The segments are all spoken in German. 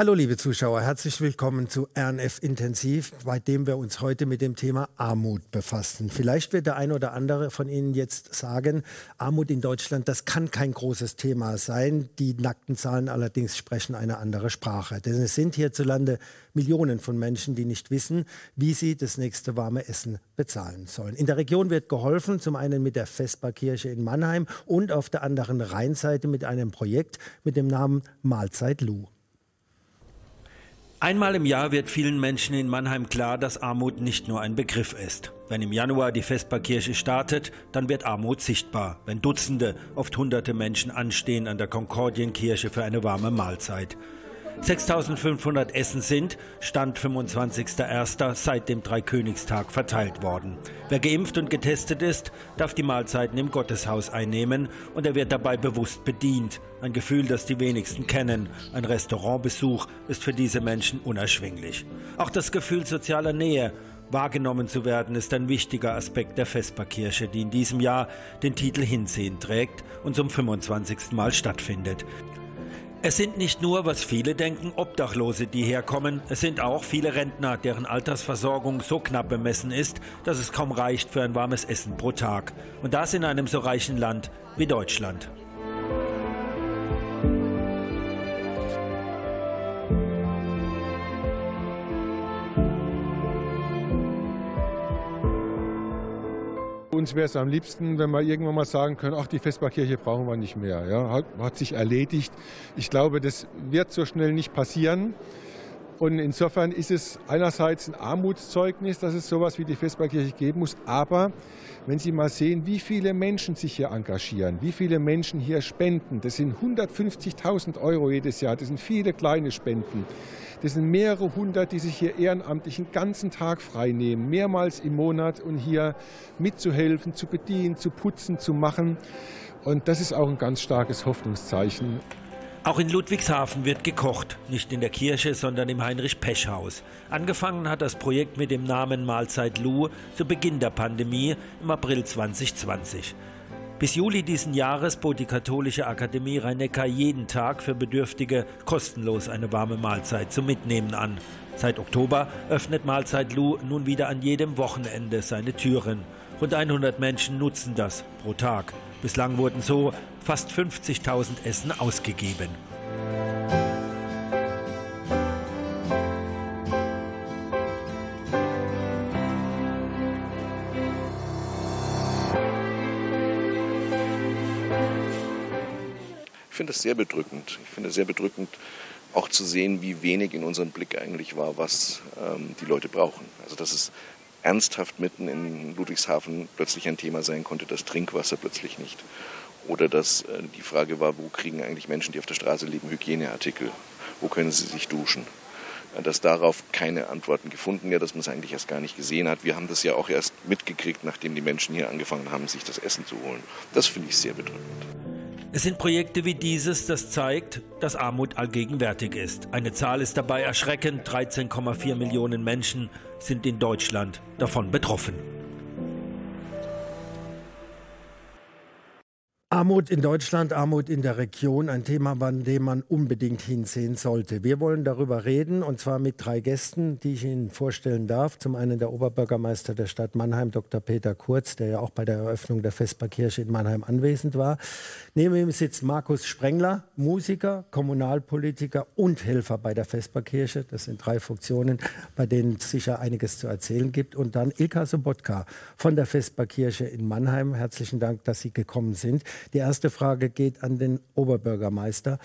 Hallo liebe Zuschauer, herzlich willkommen zu RNF Intensiv, bei dem wir uns heute mit dem Thema Armut befassen. Vielleicht wird der ein oder andere von Ihnen jetzt sagen, Armut in Deutschland, das kann kein großes Thema sein. Die nackten Zahlen allerdings sprechen eine andere Sprache. Denn es sind hierzulande Millionen von Menschen, die nicht wissen, wie sie das nächste warme Essen bezahlen sollen. In der Region wird geholfen, zum einen mit der Vesperkirche in Mannheim und auf der anderen Rheinseite mit einem Projekt mit dem Namen Mahlzeit Lu. Einmal im Jahr wird vielen Menschen in Mannheim klar, dass Armut nicht nur ein Begriff ist. Wenn im Januar die Vesperkirche startet, dann wird Armut sichtbar, wenn Dutzende, oft hunderte Menschen anstehen an der Konkordienkirche für eine warme Mahlzeit. 6500 Essen sind, Stand 25.01. seit dem Dreikönigstag verteilt worden. Wer geimpft und getestet ist, darf die Mahlzeiten im Gotteshaus einnehmen und er wird dabei bewusst bedient. Ein Gefühl, das die wenigsten kennen. Ein Restaurantbesuch ist für diese Menschen unerschwinglich. Auch das Gefühl sozialer Nähe Wahrgenommen zu werden ist ein wichtiger Aspekt der Vesperkirche, die in diesem Jahr den Titel Hinsehen trägt und zum 25. Mal stattfindet. Es sind nicht nur, was viele denken, Obdachlose, die herkommen, es sind auch viele Rentner, deren Altersversorgung so knapp bemessen ist, dass es kaum reicht für ein warmes Essen pro Tag. Und das in einem so reichen Land wie Deutschland. Uns wäre es am liebsten, wenn wir irgendwann mal sagen können, ach, die Vesperkirche brauchen wir nicht mehr. Ja, hat, hat sich erledigt. Ich glaube, das wird so schnell nicht passieren. Und insofern ist es einerseits ein Armutszeugnis, dass es sowas wie die Vesperkirche geben muss. Aber wenn Sie mal sehen, wie viele Menschen sich hier engagieren, wie viele Menschen hier spenden, das sind 150.000 Euro jedes Jahr, das sind viele kleine Spenden. Das sind mehrere hundert, die sich hier ehrenamtlich den ganzen Tag frei nehmen, mehrmals im Monat und hier mitzuhelfen, zu bedienen, zu putzen, zu machen. Und das ist auch ein ganz starkes Hoffnungszeichen. Auch in Ludwigshafen wird gekocht, nicht in der Kirche, sondern im Heinrich-Pesch-Haus. Angefangen hat das Projekt mit dem Namen Mahlzeit Lu zu Beginn der Pandemie im April 2020. Bis Juli diesen Jahres bot die Katholische Akademie rhein jeden Tag für Bedürftige kostenlos eine warme Mahlzeit zum Mitnehmen an. Seit Oktober öffnet Mahlzeit Lu nun wieder an jedem Wochenende seine Türen. Rund 100 Menschen nutzen das pro Tag. Bislang wurden so fast 50.000 Essen ausgegeben. Ich finde es sehr bedrückend. Ich finde es sehr bedrückend, auch zu sehen, wie wenig in unserem Blick eigentlich war, was ähm, die Leute brauchen. Also dass es ernsthaft mitten in Ludwigshafen plötzlich ein Thema sein konnte, das Trinkwasser plötzlich nicht. Oder dass äh, die Frage war, wo kriegen eigentlich Menschen, die auf der Straße leben, Hygieneartikel? Wo können sie sich duschen? Äh, dass darauf keine Antworten gefunden werden, dass man es eigentlich erst gar nicht gesehen hat. Wir haben das ja auch erst mitgekriegt, nachdem die Menschen hier angefangen haben, sich das Essen zu holen. Das finde ich sehr bedrückend. Es sind Projekte wie dieses, das zeigt, dass Armut allgegenwärtig ist. Eine Zahl ist dabei erschreckend. 13,4 Millionen Menschen sind in Deutschland davon betroffen. Armut in Deutschland, Armut in der Region, ein Thema, an dem man unbedingt hinsehen sollte. Wir wollen darüber reden und zwar mit drei Gästen, die ich Ihnen vorstellen darf. Zum einen der Oberbürgermeister der Stadt Mannheim, Dr. Peter Kurz, der ja auch bei der Eröffnung der Vesperkirche in Mannheim anwesend war. Neben ihm sitzt Markus Sprengler, Musiker, Kommunalpolitiker und Helfer bei der Vesperkirche. Das sind drei Funktionen, bei denen es sicher einiges zu erzählen gibt. Und dann Ilka Sobotka von der Vesperkirche in Mannheim. Herzlichen Dank, dass Sie gekommen sind. Die erste Frage geht an den Oberbürgermeister.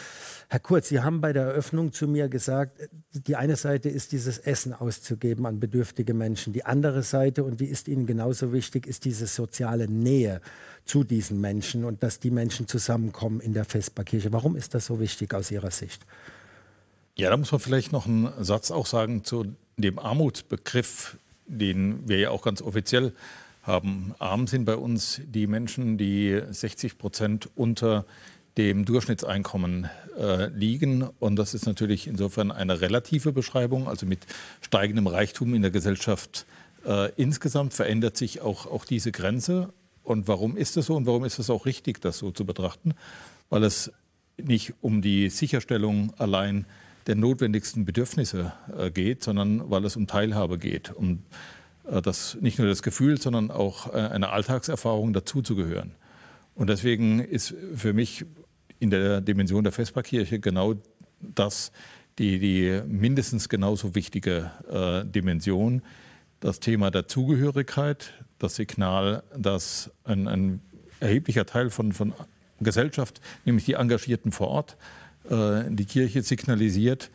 Herr Kurz, Sie haben bei der Eröffnung zu mir gesagt, die eine Seite ist dieses Essen auszugeben an bedürftige Menschen. Die andere Seite, und die ist Ihnen genauso wichtig, ist diese soziale Nähe zu diesen Menschen und dass die Menschen zusammenkommen in der Vesperkirche. Warum ist das so wichtig aus Ihrer Sicht? Ja, da muss man vielleicht noch einen Satz auch sagen zu dem Armutsbegriff, den wir ja auch ganz offiziell haben. Arm sind bei uns die Menschen, die 60 Prozent unter dem Durchschnittseinkommen äh, liegen. Und das ist natürlich insofern eine relative Beschreibung. Also mit steigendem Reichtum in der Gesellschaft äh, insgesamt verändert sich auch, auch diese Grenze. Und warum ist das so und warum ist es auch richtig, das so zu betrachten? Weil es nicht um die Sicherstellung allein der notwendigsten Bedürfnisse äh, geht, sondern weil es um Teilhabe geht, um äh, das, nicht nur das Gefühl, sondern auch äh, eine Alltagserfahrung dazuzugehören. Und deswegen ist für mich in der Dimension der Vesperkirche genau das die, die mindestens genauso wichtige äh, Dimension, das Thema der Zugehörigkeit, das Signal, dass ein, ein erheblicher Teil von, von Gesellschaft, nämlich die Engagierten vor Ort, äh, die Kirche signalisiert,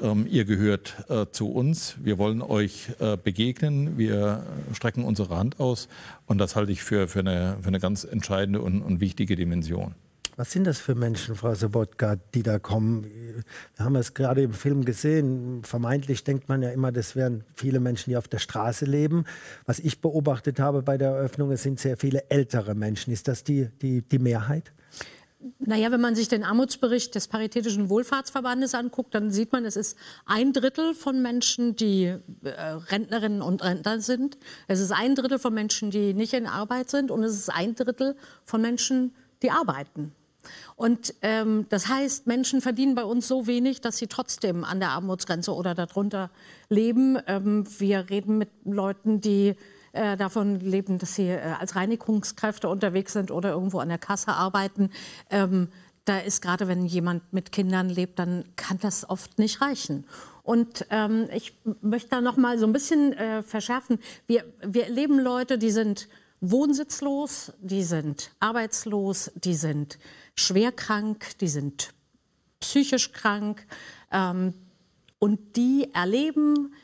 ähm, ihr gehört äh, zu uns, wir wollen euch äh, begegnen, wir strecken unsere Hand aus. Und das halte ich für, für, eine, für eine ganz entscheidende und, und wichtige Dimension. Was sind das für Menschen, Frau Sobotka, die da kommen? Wir haben es gerade im Film gesehen. Vermeintlich denkt man ja immer, das wären viele Menschen, die auf der Straße leben. Was ich beobachtet habe bei der Eröffnung, es sind sehr viele ältere Menschen. Ist das die, die, die Mehrheit? Naja, wenn man sich den Armutsbericht des Paritätischen Wohlfahrtsverbandes anguckt, dann sieht man, es ist ein Drittel von Menschen, die äh, Rentnerinnen und Rentner sind. Es ist ein Drittel von Menschen, die nicht in Arbeit sind. Und es ist ein Drittel von Menschen, die arbeiten. Und ähm, das heißt, Menschen verdienen bei uns so wenig, dass sie trotzdem an der Armutsgrenze oder darunter leben. Ähm, wir reden mit Leuten, die äh, davon leben, dass sie äh, als Reinigungskräfte unterwegs sind oder irgendwo an der Kasse arbeiten. Ähm, da ist gerade, wenn jemand mit Kindern lebt, dann kann das oft nicht reichen. Und ähm, ich möchte da noch mal so ein bisschen äh, verschärfen. Wir, wir erleben Leute, die sind wohnsitzlos, die sind arbeitslos, die sind schwer krank, die sind psychisch krank ähm, und die erleben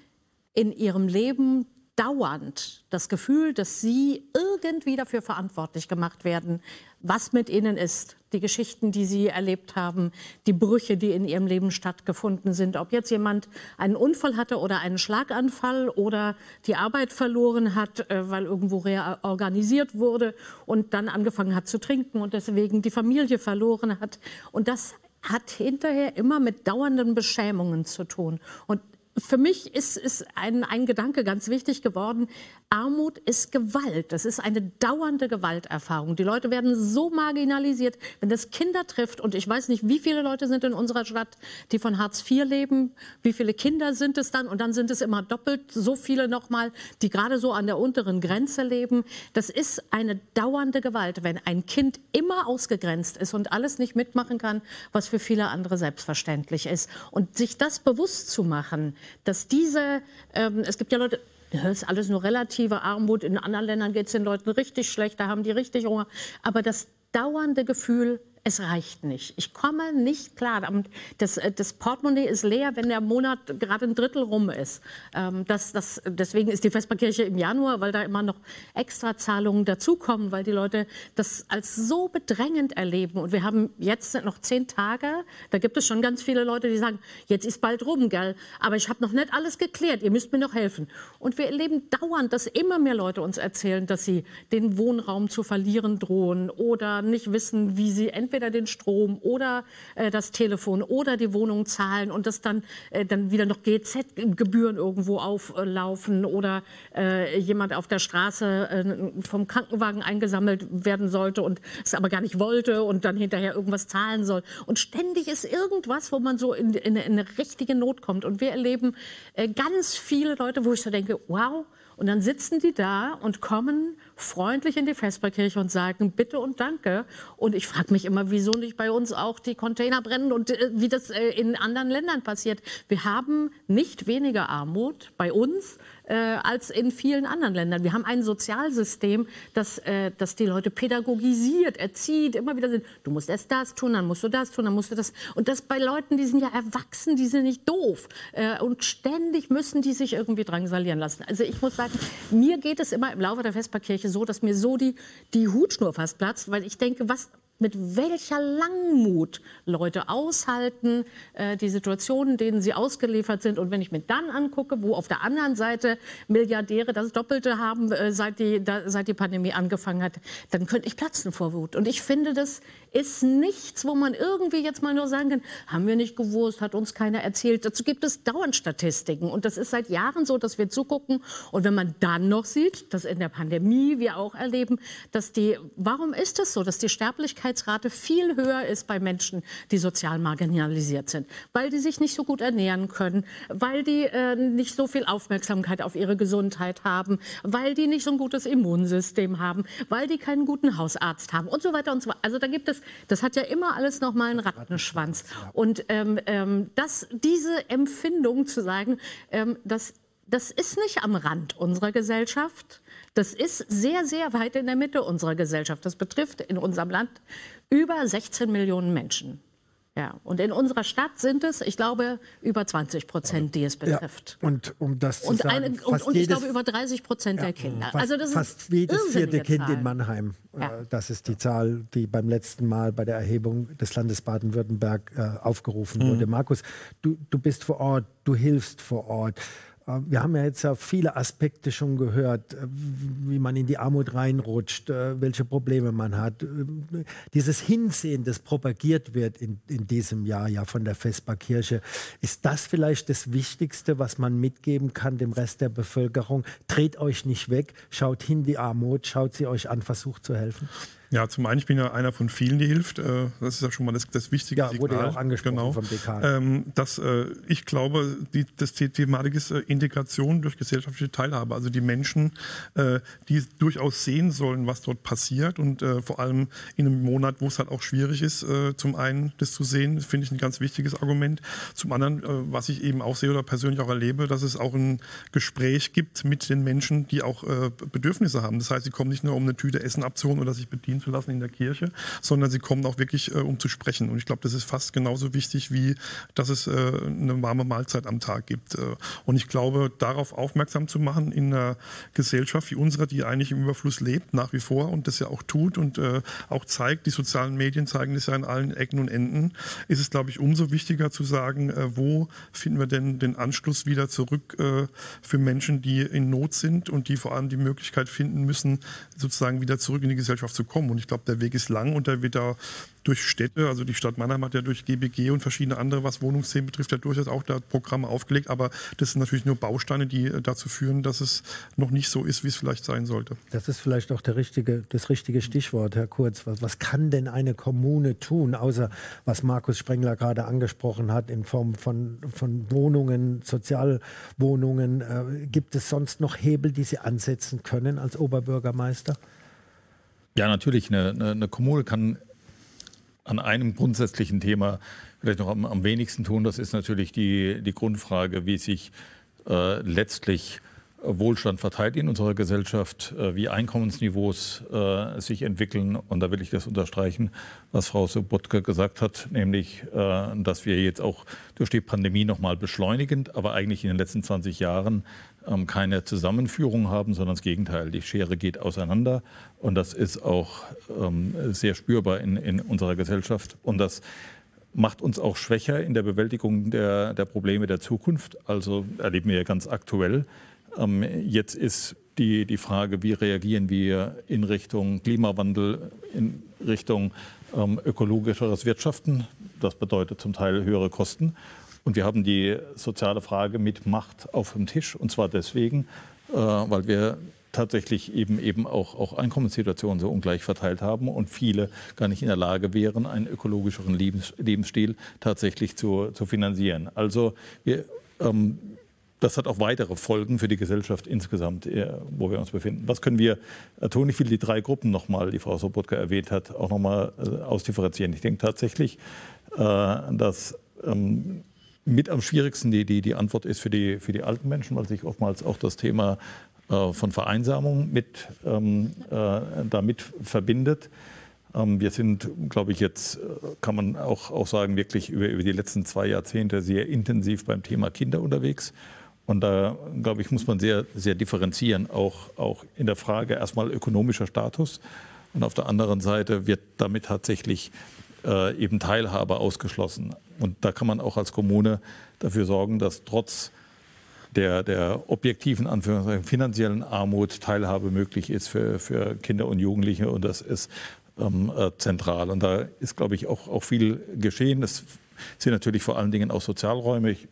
in ihrem Leben dauernd das Gefühl, dass sie irgendwie dafür verantwortlich gemacht werden, was mit ihnen ist, die Geschichten, die sie erlebt haben, die Brüche, die in ihrem Leben stattgefunden sind. Ob jetzt jemand einen Unfall hatte oder einen Schlaganfall oder die Arbeit verloren hat, äh, weil irgendwo reorganisiert wurde und dann angefangen hat zu trinken und deswegen die Familie verloren hat. Und das hat hinterher immer mit dauernden Beschämungen zu tun. Und für mich ist, ist ein, ein Gedanke ganz wichtig geworden. Armut ist Gewalt. Das ist eine dauernde Gewalterfahrung. Die Leute werden so marginalisiert, wenn das Kinder trifft. Und ich weiß nicht, wie viele Leute sind in unserer Stadt, die von Hartz IV leben. Wie viele Kinder sind es dann? Und dann sind es immer doppelt so viele nochmal, die gerade so an der unteren Grenze leben. Das ist eine dauernde Gewalt, wenn ein Kind immer ausgegrenzt ist und alles nicht mitmachen kann, was für viele andere selbstverständlich ist. Und sich das bewusst zu machen, dass diese, ähm, es gibt ja Leute, das ist alles nur relative Armut. In anderen Ländern geht es den Leuten richtig schlecht, da haben die richtig Hunger. Aber das dauernde Gefühl, es reicht nicht. Ich komme nicht klar. Das, äh, das Portemonnaie ist leer, wenn der Monat gerade ein Drittel rum ist. Ähm, das, das, deswegen ist die Vesperkirche im Januar, weil da immer noch Extrazahlungen dazukommen, weil die Leute das als so bedrängend erleben. Und wir haben jetzt noch zehn Tage. Da gibt es schon ganz viele Leute, die sagen, jetzt ist bald rum, gell? Aber ich habe noch nicht alles geklärt. Ihr müsst mir noch helfen. Und wir erleben dauernd, dass immer mehr Leute uns erzählen, dass sie den Wohnraum zu verlieren drohen oder nicht wissen, wie sie entweder entweder den Strom oder äh, das Telefon oder die Wohnung zahlen und das dann, äh, dann wieder noch GZ-Gebühren irgendwo auflaufen oder äh, jemand auf der Straße äh, vom Krankenwagen eingesammelt werden sollte und es aber gar nicht wollte und dann hinterher irgendwas zahlen soll. Und ständig ist irgendwas, wo man so in, in, in eine richtige Not kommt. Und wir erleben äh, ganz viele Leute, wo ich so denke, wow, und dann sitzen die da und kommen freundlich in die Vesperkirche und sagen Bitte und Danke. Und ich frage mich immer, wieso nicht bei uns auch die Container brennen und äh, wie das äh, in anderen Ländern passiert. Wir haben nicht weniger Armut bei uns äh, als in vielen anderen Ländern. Wir haben ein Sozialsystem, das, äh, das die Leute pädagogisiert, erzieht, immer wieder sind, du musst erst das tun, dann musst du das tun, dann musst du das. Und das bei Leuten, die sind ja erwachsen, die sind nicht doof. Äh, und ständig müssen die sich irgendwie drangsalieren lassen. Also ich muss sagen, mir geht es immer im Laufe der Vesperkirche so, dass mir so die, die Hutschnur fast platzt, weil ich denke, was, mit welcher Langmut Leute aushalten, äh, die Situationen, denen sie ausgeliefert sind. Und wenn ich mir dann angucke, wo auf der anderen Seite Milliardäre das Doppelte haben, äh, seit, die, da, seit die Pandemie angefangen hat, dann könnte ich platzen vor Wut. Und ich finde, das ist nichts, wo man irgendwie jetzt mal nur sagen kann, haben wir nicht gewusst, hat uns keiner erzählt. Dazu gibt es dauernd Statistiken. Und das ist seit Jahren so, dass wir zugucken. Und wenn man dann noch sieht, dass in der Pandemie wir auch erleben, dass die, warum ist es so, dass die Sterblichkeit Arbeitslosigkeitsrate viel höher ist bei Menschen, die sozial marginalisiert sind, weil die sich nicht so gut ernähren können, weil die äh, nicht so viel Aufmerksamkeit auf ihre Gesundheit haben, weil die nicht so ein gutes Immunsystem haben, weil die keinen guten Hausarzt haben und so weiter und so weiter. Also da gibt es, das hat ja immer alles noch mal einen Rattenschwanz. Und ähm, ähm, das, diese Empfindung zu sagen, ähm, dass das ist nicht am Rand unserer Gesellschaft. Das ist sehr, sehr weit in der Mitte unserer Gesellschaft. Das betrifft in unserem Land über 16 Millionen Menschen. Ja, und in unserer Stadt sind es, ich glaube, über 20 Prozent, die es betrifft. Ja, und um das zu und, sagen, eine, und, und ich glaube über 30 Prozent ja, der Kinder. Fast, also das fast jedes vierte Kind Zahlen. in Mannheim. Ja. Äh, das ist die Zahl, die beim letzten Mal bei der Erhebung des Landes Baden-Württemberg äh, aufgerufen mhm. wurde. Markus, du, du bist vor Ort, du hilfst vor Ort. Äh, wir haben ja jetzt ja viele Aspekte schon gehört, äh, wie man in die Armut reinrutscht, äh, welche Probleme man hat. Dieses Hinsehen, das propagiert wird in, in diesem Jahr ja von der Vesperkirche, ist das vielleicht das Wichtigste, was man mitgeben kann dem Rest der Bevölkerung? Dreht euch nicht weg, schaut hin die Armut, schaut sie euch an, versucht zu helfen. Ja, zum einen, ich bin ja einer von vielen, die hilft. Äh, das ist ja schon mal das, das wichtige ja, Signal. wurde ja auch angesprochen genau. vom Dekan. Ähm, dass, äh, ich glaube, die, das, die Thematik ist äh, Integration durch gesellschaftliche Teilhabe. Also die Menschen, äh, die durchaus sehen sollen, was dort passiert und vor allem in einem Monat, wo es halt auch schwierig ist, zum einen das zu sehen, finde ich ein ganz wichtiges Argument. Zum anderen, was ich eben auch sehe oder persönlich auch erlebe, dass es auch ein Gespräch gibt mit den Menschen, die auch Bedürfnisse haben. Das heißt, sie kommen nicht nur um eine Tüte Essen abzuholen oder sich bedienen zu lassen in der Kirche, sondern sie kommen auch wirklich, äh, um zu sprechen. Und ich glaube, das ist fast genauso wichtig, wie dass es äh, eine warme Mahlzeit am Tag gibt. Äh, und ich glaube, darauf aufmerksam zu machen in einer Gesellschaft wie unserer, die eigentlich im Überfluss lebt, nach wie vor und das ja auch tut und äh, auch zeigt, die sozialen Medien zeigen das ja in allen Ecken und Enden, ist es, glaube ich, umso wichtiger zu sagen, äh, wo finden wir denn den Anschluss wieder zurück für Menschen, die in Not sind und die vor allem die Möglichkeit finden müssen, sozusagen wieder zurück in die Gesellschaft zu kommen. Und ich glaube, der Weg ist lang und der wird da durch Städte, also die Stadt Mannheim hat ja durch GBG und verschiedene andere, was Wohnungsthemen betrifft, ja durchaus auch da Programme aufgelegt. Aber das sind natürlich nur Bausteine, die äh, dazu führen, dass es noch nicht so ist, wie es vielleicht sein sollte. Das ist vielleicht auch der richtige, das richtige Stichwort, Herr Kurz. Was, was kann denn eine Kommune tun, außer was Markus Sprengler gerade angesprochen hat, in Form von, von Wohnungen, Sozialwohnungen? Äh, gibt es sonst noch Hebel, die Sie ansetzen können als Oberbürgermeister? Ja, natürlich. Eine, eine, eine Kommune kann an einem grundsätzlichen Thema vielleicht noch am, am, wenigsten tun. Das ist natürlich die, die Grundfrage, wie sich äh, letztlich Wohlstand verteilt in unserer Gesellschaft, äh, wie Einkommensniveaus äh, sich entwickeln. Und da will ich das unterstreichen, was Frau Sobotke gesagt hat, nämlich, äh, dass wir jetzt auch durch die Pandemie nochmal beschleunigend, aber eigentlich in den letzten 20 Jahren ähm, keine Zusammenführung haben, sondern das Gegenteil. Die Schere geht auseinander und das ist auch ähm, sehr spürbar in, in unserer Gesellschaft. Und das macht uns auch schwächer in der Bewältigung der, der Probleme der Zukunft. Also erleben wir ja ganz aktuell. Ähm, jetzt ist die, die Frage, wie reagieren wir in Richtung Klimawandel, in Richtung ähm, ökologischeres Wirtschaften. Das bedeutet zum Teil höhere Kosten. Und wir haben die soziale Frage mit Macht auf dem Tisch. Und zwar deswegen, äh, weil wir tatsächlich eben, eben auch, auch Einkommenssituationen so ungleich verteilt haben und viele gar nicht in der Lage wären, einen ökologischeren Lebens, Lebensstil tatsächlich zu, zu finanzieren. Also wir, ähm, das hat auch weitere Folgen für die Gesellschaft insgesamt, äh, wo wir uns befinden. Was können wir äh, tun? Ich will die drei Gruppen nochmal, die Frau Sobotka erwähnt hat, auch nochmal äh, ausdifferenzieren. Ich denke tatsächlich, dass ähm, mit am schwierigsten die, die, die Antwort ist für die, für die alten Menschen, weil sich oftmals auch das Thema äh, von Vereinsamung mit, ähm, äh, damit verbindet. Ähm, wir sind, glaube ich, jetzt äh, kann man auch, auch sagen, wirklich über, über die letzten zwei Jahrzehnte sehr intensiv beim Thema Kinder unterwegs. Und da, glaube ich, muss man sehr, sehr differenzieren, auch, auch in der Frage erstmal ökonomischer Status. Und auf der anderen Seite wird damit tatsächlich äh, eben Teilhabe ausgeschlossen. Und da kann man auch als Kommune dafür sorgen, dass trotz der, der objektiven Anführungszeichen finanziellen Armut Teilhabe möglich ist für, für Kinder und Jugendliche. Und das ist ähm, äh, zentral. Und da ist, glaube ich, auch, auch viel geschehen. Es sind natürlich vor allen Dingen auch Sozialräume. Ich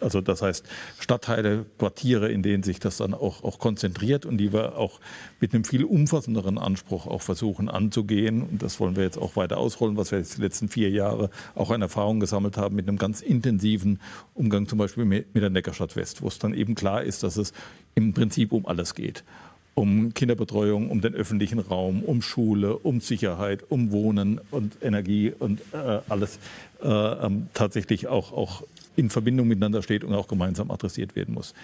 Also das heißt Stadtteile, Quartiere, in denen sich das dann auch, auch konzentriert und die wir auch mit einem viel umfassenderen Anspruch auch versuchen anzugehen. Und das wollen wir jetzt auch weiter ausrollen, was wir jetzt die letzten vier Jahre auch an Erfahrung gesammelt haben mit einem ganz intensiven Umgang zum Beispiel mit, der Neckarstadt West, wo es dann eben klar ist, dass es im Prinzip um alles geht um Kinderbetreuung, um den öffentlichen Raum, um Schule, um Sicherheit, um Wohnen und Energie und äh, alles äh, ähm, tatsächlich auch, auch in Verbindung miteinander steht und auch gemeinsam adressiert werden muss.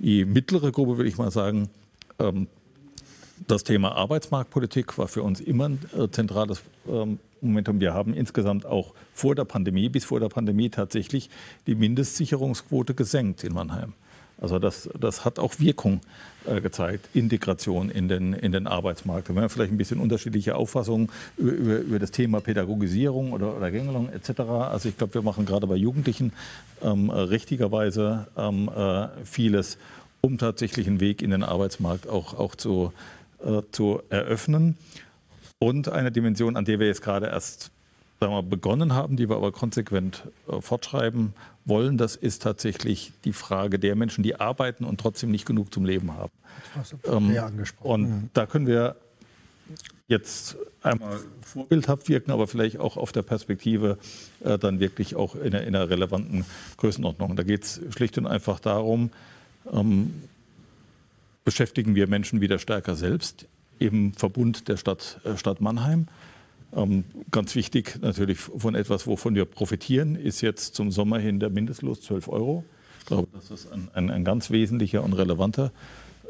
Die mittlere Gruppe, würde ich mal sagen, ähm, das Thema Arbeitsmarktpolitik war für uns immer ein äh, zentrales ähm, Momentum. Wir haben insgesamt auch vor der Pandemie, bis vor der Pandemie tatsächlich die Mindestsicherungsquote gesenkt in Mannheim. Also das, das hat auch Wirkung äh, gezeigt, Integration in den, in den Arbeitsmarkt. Wir haben vielleicht ein bisschen unterschiedliche Auffassungen über, über, über das Thema Pädagogisierung oder, oder Gängelung etc. Also ich glaube, wir machen gerade bei Jugendlichen ähm, richtigerweise ähm, äh, vieles, um tatsächlich einen Weg in den Arbeitsmarkt auch, auch zu, äh, zu eröffnen. Und eine Dimension, an der wir jetzt gerade erst sagen wir, begonnen haben, die wir aber konsequent äh, fortschreiben wollen, das ist tatsächlich die Frage der Menschen, die arbeiten und trotzdem nicht genug zum Leben haben. Das ähm, und mhm. da können wir jetzt einmal vorbildhaft wirken, aber vielleicht auch auf der Perspektive äh, dann wirklich auch in einer, in einer relevanten Größenordnung. Da geht es schlicht und einfach darum, ähm, beschäftigen wir Menschen wieder stärker selbst im Verbund der Stadt, äh, Stadt Mannheim. Ähm, ganz wichtig natürlich von etwas, wovon wir profitieren, ist jetzt zum Sommer hin der Mindestlohn 12 Euro. Ich glaube, dass das ein, ein, ein ganz wesentlicher und relevanter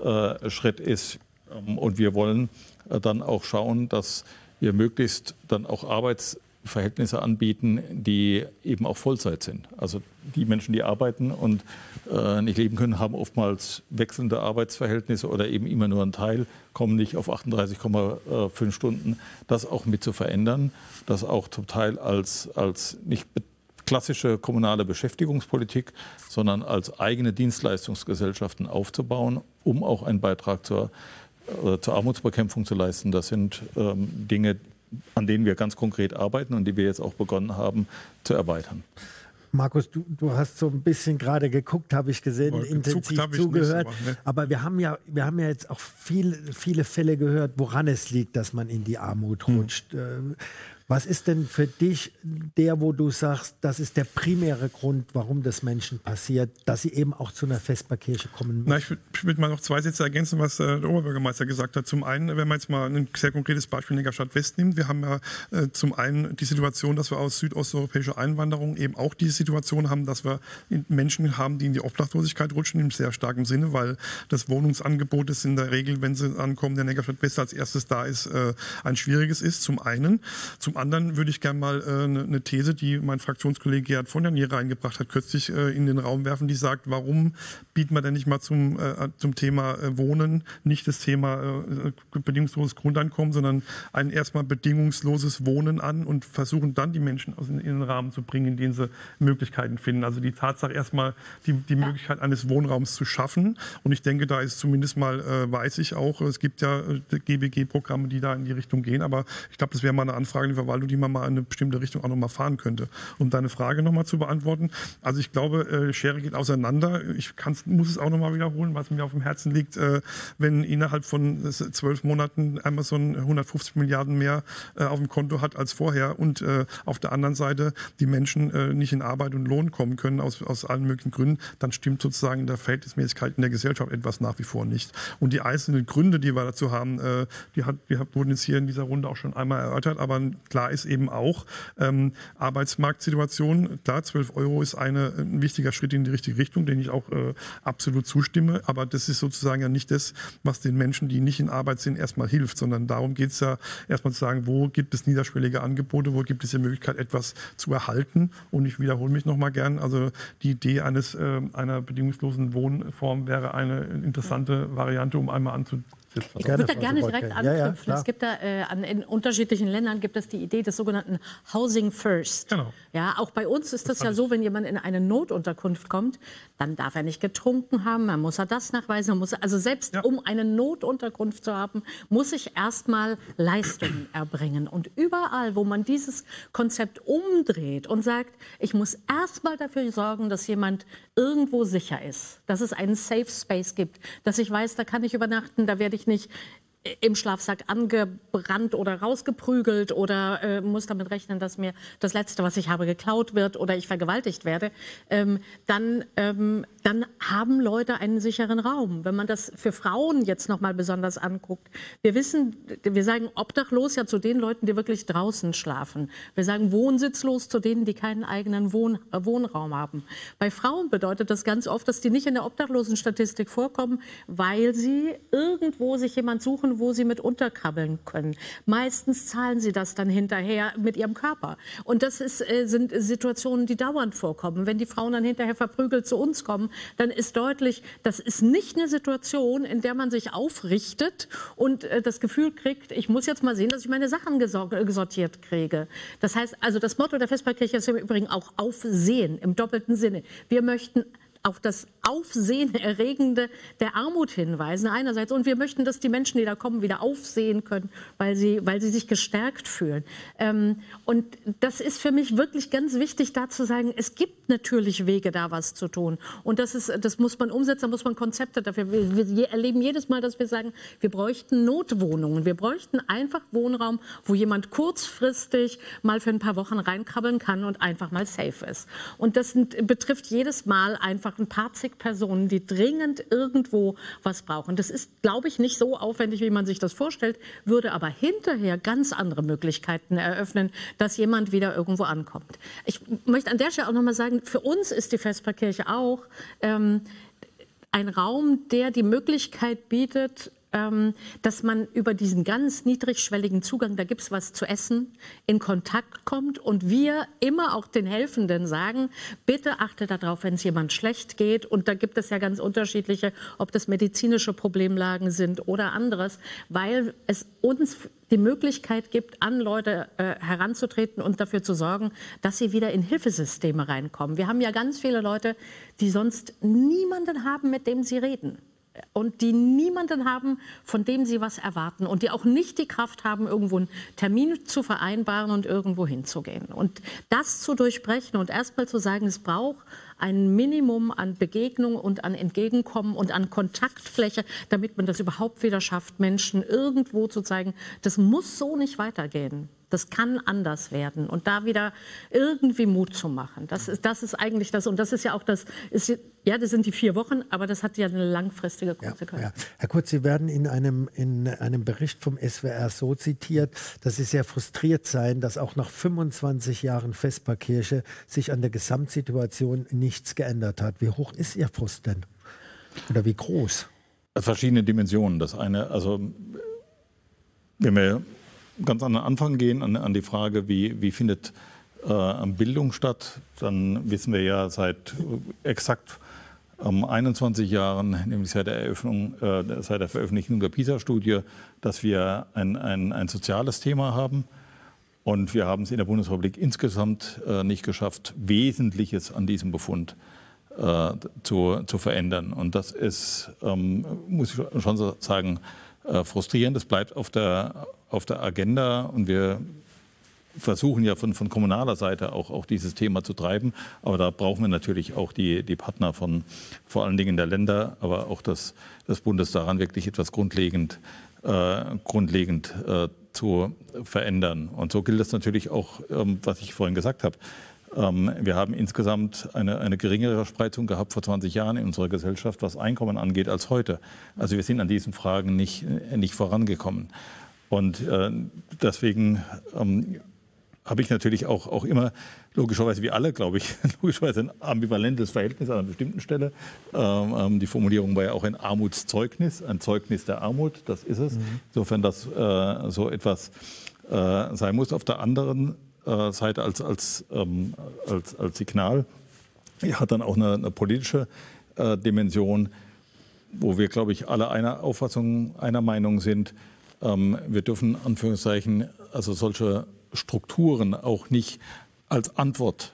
äh, Schritt ist. Ähm, und wir wollen äh, dann auch schauen, dass wir möglichst dann auch Arbeits Verhältnisse anbieten, die eben auch Vollzeit sind. Also die Menschen, die arbeiten und äh, nicht leben können, haben oftmals wechselnde Arbeitsverhältnisse oder eben immer nur einen Teil, kommen nicht auf 38,5 Stunden. Das auch mit zu verändern, das auch zum Teil als, als nicht klassische kommunale Beschäftigungspolitik, sondern als eigene Dienstleistungsgesellschaften aufzubauen, um auch einen Beitrag zur, äh, zur Armutsbekämpfung zu leisten. Das sind ähm, Dinge, an denen wir ganz konkret arbeiten und die wir jetzt auch begonnen haben zu erweitern. Markus, du, du hast so ein bisschen gerade geguckt, habe ich gesehen, oh, intensiv zugehört. Nicht, aber, ne? aber, wir, haben ja, wir haben ja jetzt auch viel, viele Fälle gehört, woran es liegt, dass man in die Armut hm. rutscht. Hm. Was ist denn für dich der, wo du sagst, das ist der primäre Grund, warum das Menschen passiert, dass sie eben auch zu einer Vesperkirche kommen müssen? Na, ich würde würd mal noch zwei Sätze ergänzen, was äh, der Oberbürgermeister gesagt hat. Zum einen, wenn man jetzt mal ein sehr konkretes Beispiel in der Stadt West nimmt, wir haben ja äh, zum einen die Situation, dass wir aus südosteuropäischer Einwanderung eben auch diese Situation haben, dass wir Menschen haben, die in die Obdachlosigkeit rutschen, im sehr starken Sinne, weil das Wohnungsangebot ist in der Regel, wenn sie ankommen, der Neckarstadt West als erstes da ist, äh, ein schwieriges ist, zum einen. Zum anderen würde ich gerne mal äh, eine, eine These, die mein Fraktionskollege Gerhard von der hier reingebracht hat, kürzlich äh, in den Raum werfen, die sagt, warum bieten wir denn nicht mal zum, äh, zum Thema äh, Wohnen nicht das Thema äh, bedingungsloses Grundeinkommen, sondern ein erstmal bedingungsloses Wohnen an und versuchen dann die Menschen aus in, in, den Rahmen zu bringen, in denen sie Möglichkeiten finden. Also die Tatsache erstmal die, die Möglichkeit eines Wohnraums zu schaffen. Und ich denke, da ist zumindest mal, äh, weiß ich auch, es gibt ja GBG-Programme, die da in die Richtung gehen, aber ich glaube, das wäre mal eine Anfrage, die wir Verwaltung, die man mal in eine bestimmte Richtung auch nochmal fahren könnte. Um deine Frage nochmal zu beantworten. Also ich glaube, äh, Schere geht auseinander. Ich muss es auch nochmal wiederholen, was mir auf dem Herzen liegt. Äh, wenn innerhalb von äh, zwölf Monaten Amazon 150 Milliarden mehr äh, auf dem Konto hat als vorher und äh, auf der anderen Seite die Menschen äh, nicht in Arbeit und Lohn kommen können aus, aus allen möglichen Gründen, dann stimmt sozusagen in der Verhältnismäßigkeit in der Gesellschaft etwas nach wie vor nicht. Und die einzelnen Gründe, die wir dazu haben, die, hat, die wurden jetzt hier in dieser Runde auch schon einmal erörtert, aber klar klar ist eben auch ähm, Arbeitsmarktsituation. Klar, 12 Euro ist eine, ein wichtiger Schritt in die richtige Richtung, den ich auch äh, absolut zustimme. Aber das ist sozusagen ja nicht das, was den Menschen, die nicht in Arbeit sind, erstmal hilft, sondern darum geht es ja erstmal zu sagen, wo gibt es niederschwellige Angebote, wo gibt es die Möglichkeit, etwas zu erhalten. Und ich wiederhole mich nochmal gern. Also die Idee eines, äh, einer bedingungslosen Wohnform wäre eine interessante Variante, um einmal anzu Ich würde da gerne direkt anknüpfen. Ja, ja, es gibt da äh, an, in unterschiedlichen Ländern gibt es die Idee des sogenannten Housing First. Genau. Ja, auch bei uns ist das, das ja so, wenn jemand in eine Notunterkunft kommt, dann darf er nicht getrunken haben, dann muss er das nachweisen, muss also selbst ja. um eine Notunterkunft zu haben, muss ich erstmal Leistungen erbringen. Und überall, wo man dieses Konzept umdreht und sagt, ich muss erstmal dafür sorgen, dass jemand irgendwo sicher ist, dass es einen Safe Space gibt, dass ich weiß, da kann ich übernachten, da werde ich nicht im Schlafsack angebrannt oder rausgeprügelt oder äh, muss damit rechnen, dass mir das Letzte, was ich habe, geklaut wird oder ich vergewaltigt werde, ähm, dann, ähm, dann haben Leute einen sicheren Raum. Wenn man das für Frauen jetzt noch mal besonders anguckt, wir wissen, wir sagen obdachlos ja zu den Leuten, die wirklich draußen schlafen. Wir sagen wohnsitzlos zu denen, die keinen eigenen Wohn Wohnraum haben. Bei Frauen bedeutet das ganz oft, dass die nicht in der Obdachlosenstatistik vorkommen, weil sie irgendwo sich jemand suchen, suchen, wo sie mit unterkrabbeln können. Meistens zahlen sie das dann hinterher mit ihrem Körper. Und das ist, äh, sind Situationen, die dauernd vorkommen. Wenn die Frauen dann hinterher verprügelt zu uns kommen, dann ist deutlich, das ist nicht eine Situation, in der man sich aufrichtet und äh, das Gefühl kriegt, ich muss jetzt mal sehen, dass ich meine Sachen gesortiert kriege. Das heißt, also das Motto der Vesperkirche ist im Übrigen auch Aufsehen im doppelten Sinne. Wir möchten auf das Aufsehenerregende der Armut hinweisen einerseits und wir möchten, dass die Menschen, die da kommen, wieder aufsehen können, weil sie, weil sie sich gestärkt fühlen. Ähm, und das ist für mich wirklich ganz wichtig, da zu sagen, es gibt natürlich Wege, da was zu tun. Und das, ist, das muss man umsetzen, da muss man Konzepte dafür. Wir, wir erleben jedes Mal, dass wir sagen, wir bräuchten Notwohnungen, wir bräuchten einfach Wohnraum, wo jemand kurzfristig mal für ein paar Wochen reinkrabbeln kann und einfach mal safe ist. Und das betrifft jedes Mal einfach einfach ein paar zig Personen, die dringend irgendwo was brauchen. Das ist, glaube ich, nicht so aufwendig, wie man sich das vorstellt, würde aber hinterher ganz andere Möglichkeiten eröffnen, dass jemand wieder irgendwo ankommt. Ich möchte an der Stelle auch noch mal sagen, für uns ist die Vesperkirche auch ähm, ein Raum, der die Möglichkeit bietet, ähm, dass man über diesen ganz niedrigschwelligen Zugang, da gibt es was zu essen, in Kontakt kommt und wir immer auch den Helfenden sagen, bitte achte darauf, wenn es jemand schlecht geht. Und da gibt es ja ganz unterschiedliche, ob das medizinische Problemlagen sind oder anderes, weil es uns die Möglichkeit gibt, an Leute äh, heranzutreten und dafür zu sorgen, dass sie wieder in Hilfesysteme reinkommen. Wir haben ja ganz viele Leute, die sonst niemanden haben, mit dem sie reden und die niemanden haben, von dem sie was erwarten und die auch nicht die Kraft haben, irgendwo einen Termin zu vereinbaren und irgendwo hinzugehen. Und das zu durchbrechen und erstmal zu sagen, es braucht ein Minimum an Begegnung und an Entgegenkommen und an Kontaktfläche, damit man das überhaupt wieder schafft, Menschen irgendwo zu zeigen, das muss so nicht weitergehen. Das kann anders werden und da wieder irgendwie Mut zu machen. Das ist, das ist eigentlich das und das ist ja auch das, ist, ja, das sind die vier Wochen, aber das hat ja eine langfristige Konsequenz. Ja, ja. Herr Kurz, Sie werden in einem, in einem Bericht vom SWR so zitiert, dass Sie sehr frustriert seien, dass auch nach 25 Jahren Vesperkirche sich an der Gesamtsituation nichts geändert hat. Wie hoch ist Ihr Frust denn? Oder wie groß? Verschiedene Dimensionen. Das eine, also wenn wir ganz an den Anfang gehen, an, an die Frage, wie, wie findet äh, Bildung statt, dann wissen wir ja seit exakt ähm, 21 Jahren, nämlich seit der, Eröffnung, äh, seit der Veröffentlichung der PISA-Studie, dass wir ein, ein, ein soziales Thema haben. Und wir haben es in der Bundesrepublik insgesamt äh, nicht geschafft, Wesentliches an diesem Befund äh, zu, zu verändern. Und das ist, ähm, muss ich schon sagen, äh, frustrierend. Es bleibt auf der, auf der Agenda und wir versuchen ja von, von kommunaler Seite auch, auch dieses Thema zu treiben. Aber da brauchen wir natürlich auch die, die Partner von vor allen Dingen der Länder, aber auch des, des Bundes daran, wirklich etwas grundlegend, äh, grundlegend äh, zu verändern. Und so gilt es natürlich auch, ähm, was ich vorhin gesagt habe. Ähm, wir haben insgesamt eine, eine geringere Spreizung gehabt vor 20 Jahren in unserer Gesellschaft, was Einkommen angeht, als heute. Also wir sind an diesen Fragen nicht, nicht vorangekommen. Und äh, deswegen ähm, habe ich natürlich auch, auch immer, logischerweise wie alle, glaube ich, logischerweise ein ambivalentes Verhältnis an einer bestimmten Stelle. Ähm, ähm, die Formulierung war ja auch ein Armutszeugnis, ein Zeugnis der Armut, das ist es. Mhm. Insofern, dass äh, so etwas äh, sein muss. Auf der anderen äh, Seite als, als, ähm, als, als Signal. Er hat dann auch eine, eine politische äh, Dimension. wo wir, glaube ich, alle einer Auffassung, einer Meinung sind, ähm, wir dürfen Anführungszeichen also solche Strukturen auch nicht als Antwort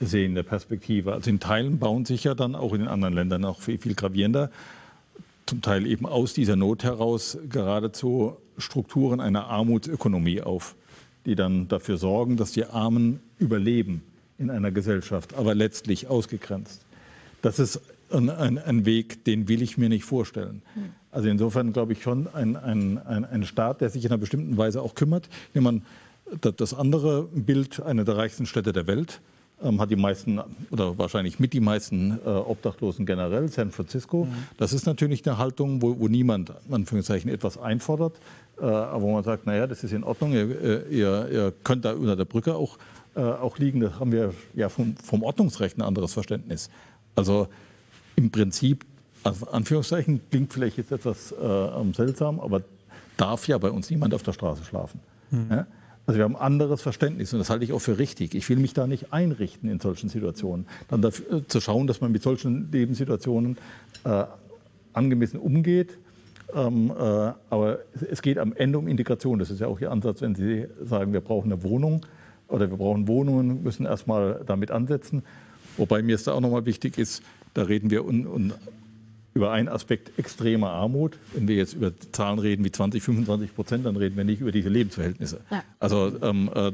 sehen der Perspektive. Also in Teilen bauen sich ja dann auch in den anderen Ländern auch viel, viel gravierender, zum Teil eben aus dieser Not heraus geradezu Strukturen einer Armutsökonomie auf, die dann dafür sorgen, dass die Armen überleben in einer Gesellschaft, aber letztlich ausgegrenzt. Das ist ein, ein, ein Weg, den will ich mir nicht vorstellen. Also insofern glaube ich schon ein, ein, ein, ein Staat, der sich in einer bestimmten Weise auch kümmert. Wenn man das andere Bild, eine der reichsten Städte der Welt, ähm, hat die meisten oder wahrscheinlich mit die meisten äh, Obdachlosen generell, San Francisco. Mhm. Das ist natürlich eine Haltung, wo, wo niemand, Anführungszeichen, etwas einfordert, äh, aber wo man sagt, naja, das ist in Ordnung, ihr, ihr, ihr könnt da unter der Brücke auch, äh, auch liegen. Da haben wir ja vom, vom Ordnungsrecht ein anderes Verständnis. Also im Prinzip, also Anführungszeichen, klingt vielleicht jetzt etwas äh, seltsam, aber darf ja bei uns niemand auf der Straße schlafen. Mhm. Ja? Also wir haben ein anderes Verständnis und das halte ich auch für richtig. Ich will mich da nicht einrichten in solchen Situationen. Dann dafür, äh, zu schauen, dass man mit solchen Lebenssituationen äh, angemessen umgeht. Ähm, äh, aber es geht am Ende um Integration. Das ist ja auch Ihr Ansatz, wenn Sie sagen, wir brauchen eine Wohnung oder wir brauchen Wohnungen, müssen erstmal damit ansetzen. Wobei mir es da auch nochmal wichtig ist, da reden wir un, un, über einen Aspekt extremer Armut. Wenn wir jetzt über Zahlen reden wie 20, 25 Prozent, dann reden wir nicht über diese Lebensverhältnisse. Ja. Also ähm, äh,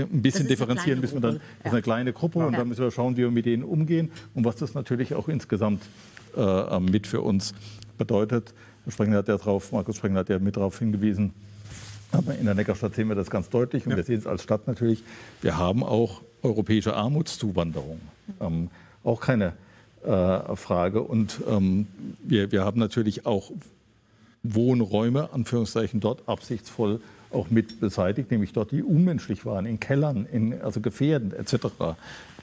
ein bisschen differenzieren müssen wir dann. Das ist eine kleine Gruppe ja. und dann müssen wir schauen, wie wir mit denen umgehen und was das natürlich auch insgesamt äh, mit für uns bedeutet. Sprengler hat ja drauf, Markus Sprengler hat ja mit darauf hingewiesen, aber in der Neckarstadt sehen wir das ganz deutlich und ja. wir sehen es als Stadt natürlich. Wir haben auch europäische Armutszuwanderung. Ähm, auch keine Frage. Und ähm, wir, wir haben natürlich auch Wohnräume, Anführungszeichen, dort absichtsvoll auch mit beseitigt, nämlich dort, die unmenschlich waren, in Kellern, in, also gefährdend etc.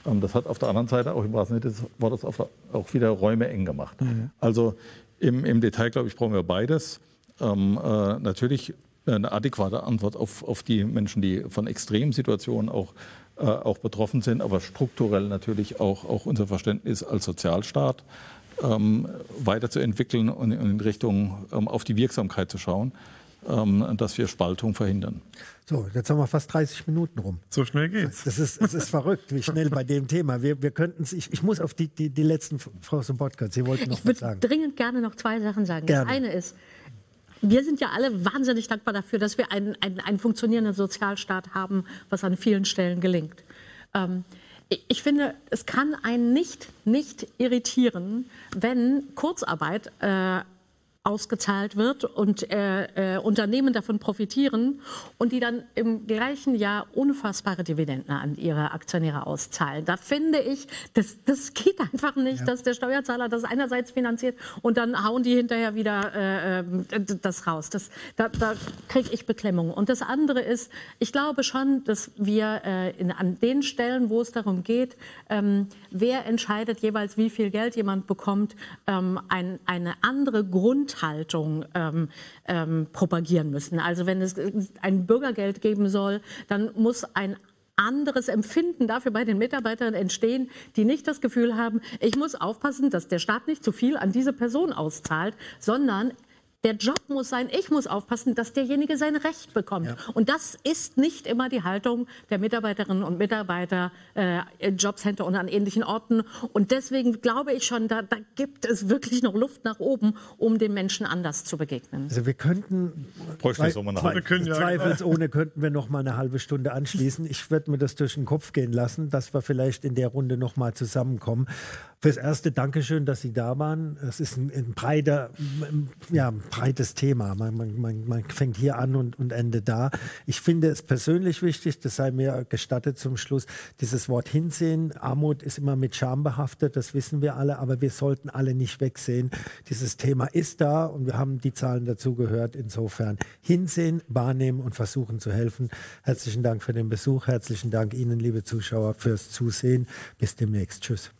Ähm, das hat auf der anderen Seite auch im wahrsten Sinne des Wortes auch wieder Räume eng gemacht. Mhm. Also im, im, Detail, glaube ich, brauchen wir beides. Ähm, äh, natürlich eine adäquate Antwort auf, auf die Menschen, die von Extremsituationen auch äh, auch betroffen sind, aber strukturell natürlich auch, auch unser Verständnis als Sozialstaat ähm, weiterzuentwickeln und in Richtung ähm, auf die Wirksamkeit zu schauen, ähm, dass wir Spaltung verhindern. So, jetzt haben wir fast 30 Minuten rum. So schnell geht's. Das ist, das ist verrückt, wie schnell bei dem Thema. Wir, wir könnten ich, ich muss auf die, die, die letzten, Frau Sobotka, Sie wollten noch ich was sagen. Ich würde dringend gerne noch zwei Sachen sagen. Gerne. Das eine ist, wir sind ja alle wahnsinnig dankbar dafür, dass wir einen, einen, einen funktionierenden Sozialstaat haben, was an vielen Stellen gelingt. Ähm, ich finde, es kann einen nicht, nicht irritieren, wenn Kurzarbeit äh, ausgezahlt wird und äh, äh, Unternehmen davon profitieren und die dann im gleichen Jahr unfassbare Dividenden an ihre Aktionäre auszahlen. Da finde ich, das, das geht einfach nicht, ja. dass der Steuerzahler das einerseits finanziert und dann hauen die hinterher wieder äh, äh das raus. Das, da da kriege ich Beklemmung. Und das andere ist, ich glaube schon, dass wir äh, in, an den Stellen, wo es darum geht, ähm, wer entscheidet jeweils, wie viel Geld jemand bekommt, ähm, ein, eine andere Grund Grundhaltung ähm, ähm, propagieren müssen. Also wenn es ein Bürgergeld geben soll, dann muss ein anderes Empfinden dafür bei den Mitarbeitern entstehen, die nicht das Gefühl haben, ich muss aufpassen, dass der Staat nicht zu viel an diese Person auszahlt, sondern der Job muss sein, ich muss aufpassen, dass derjenige sein Recht bekommt. Ja. Und das ist nicht immer die Haltung der Mitarbeiterinnen und Mitarbeiter äh, in Jobcenter und an ähnlichen Orten. Und deswegen glaube ich schon, da, da, gibt es wirklich noch Luft nach oben, um den Menschen anders zu begegnen. Also wir könnten, zwei, zwei, wir können, ja, zweifelsohne könnten wir noch mal eine halbe Stunde anschließen. Ich würde mir das durch den Kopf gehen lassen, dass wir vielleicht in der Runde noch mal zusammenkommen. Fürs Erste Dankeschön, dass Sie da waren. Es ist ein, ein breiter, ja, breites Thema. Man, man, man, fängt hier an und, und endet da. Ich finde es persönlich wichtig, das sei mir gestattet zum Schluss, dieses Wort hinsehen. Armut ist immer mit Scham behaftet, das wissen wir alle, aber wir sollten alle nicht wegsehen. Dieses Thema ist da und wir haben die Zahlen dazu gehört. Insofern hinsehen, wahrnehmen und versuchen zu helfen. Herzlichen Dank für den Besuch. Herzlichen Dank Ihnen, liebe Zuschauer, fürs Zusehen. Bis demnächst. Tschüss.